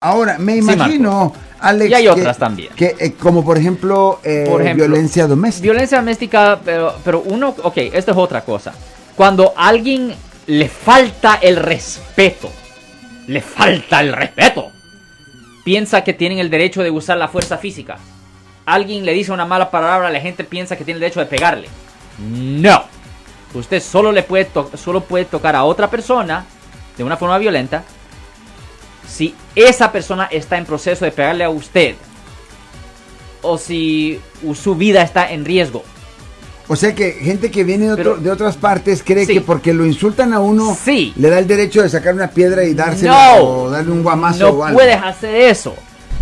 Ahora, me imagino, Alex. Y hay otras también. Que, eh, como por ejemplo, eh, Por ejemplo, violencia doméstica. Violencia doméstica, pero, pero uno, ok, esto es otra cosa. Cuando a alguien le falta el respeto, le falta el respeto, piensa que tienen el derecho de usar la fuerza física. Alguien le dice una mala palabra, la gente piensa que tiene el derecho de pegarle. No. Usted solo le puede, solo puede tocar a otra persona de una forma violenta si esa persona está en proceso de pegarle a usted o si su vida está en riesgo. O sea que gente que viene de, otro- Pero- de otras partes cree Sí. que porque lo insultan a uno, Sí. le da el derecho de sacar una piedra y dársela No. o darle un guamazo o No algo. puedes hacer eso.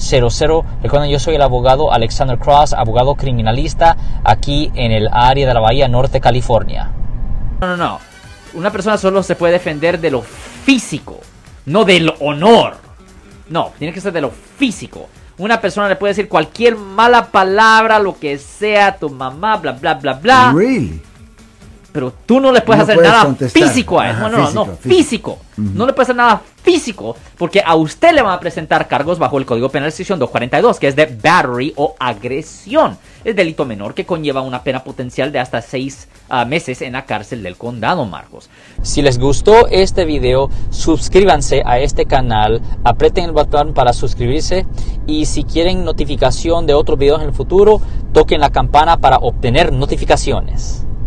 1-800-530-1800. Recuerden, yo soy el abogado Alexander Cross, abogado criminalista aquí en el área de la Bahía Norte, California. No, no, no. Una persona solo se puede defender de lo físico, no del honor. No, tiene que ser de lo físico. Una persona le puede decir cualquier mala palabra, lo que sea, a tu mamá, bla, bla, bla, bla. Really? Pero tú no le puedes No hacer puedes nada contestar. físico a él. Ajá, no, no, físico, no, físico. físico. No le puedes hacer nada físico porque a usted le van a presentar cargos bajo el Código Penal sección 242, que es de battery o agresión. Es delito menor que conlleva una pena potencial de hasta seis ah, meses en la cárcel del condado, Marcos. Si les gustó este video, suscríbanse a este canal, aprieten el botón para suscribirse y si quieren notificación de otros videos en el futuro, toquen la campana para obtener notificaciones.